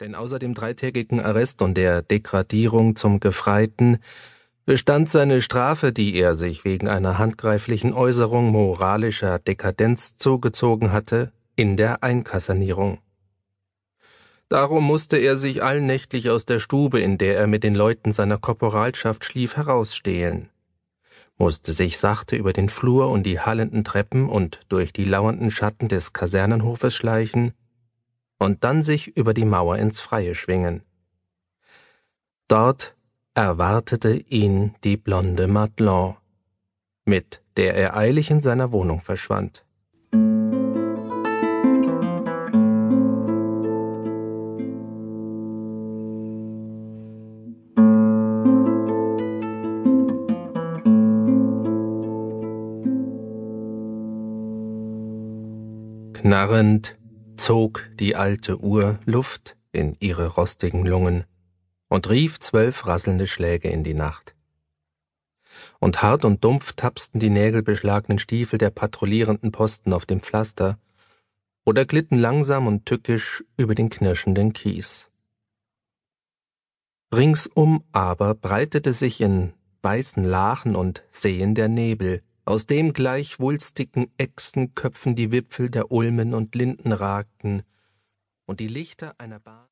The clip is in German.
Denn außer dem dreitägigen Arrest und der Degradierung zum Gefreiten bestand seine Strafe, die er sich wegen einer handgreiflichen Äußerung moralischer Dekadenz zugezogen hatte, in der Einkassernierung. Darum musste er sich allnächtlich aus der Stube, in der er mit den Leuten seiner Korporalschaft schlief, herausstehlen, musste sich sachte über den Flur und die hallenden Treppen und durch die lauernden Schatten des Kasernenhofes schleichen, und dann sich über die Mauer ins Freie schwingen. Dort erwartete ihn die blonde Madelon, mit der er eilig in seiner Wohnung verschwand. Knarrend zog die alte Uhr Luft in ihre rostigen Lungen und rief zwölf rasselnde Schläge in die Nacht. Und hart und dumpf tapsten die nägelbeschlagenen Stiefel der patrouillierenden Posten auf dem Pflaster oder glitten langsam und tückisch über den knirschenden Kies. Ringsum aber breitete sich in weißen Lachen und Seen der Nebel, aus dem gleich wulstigen Echsenköpfen die Wipfel der Ulmen und Linden ragten und die Lichter einer Bahn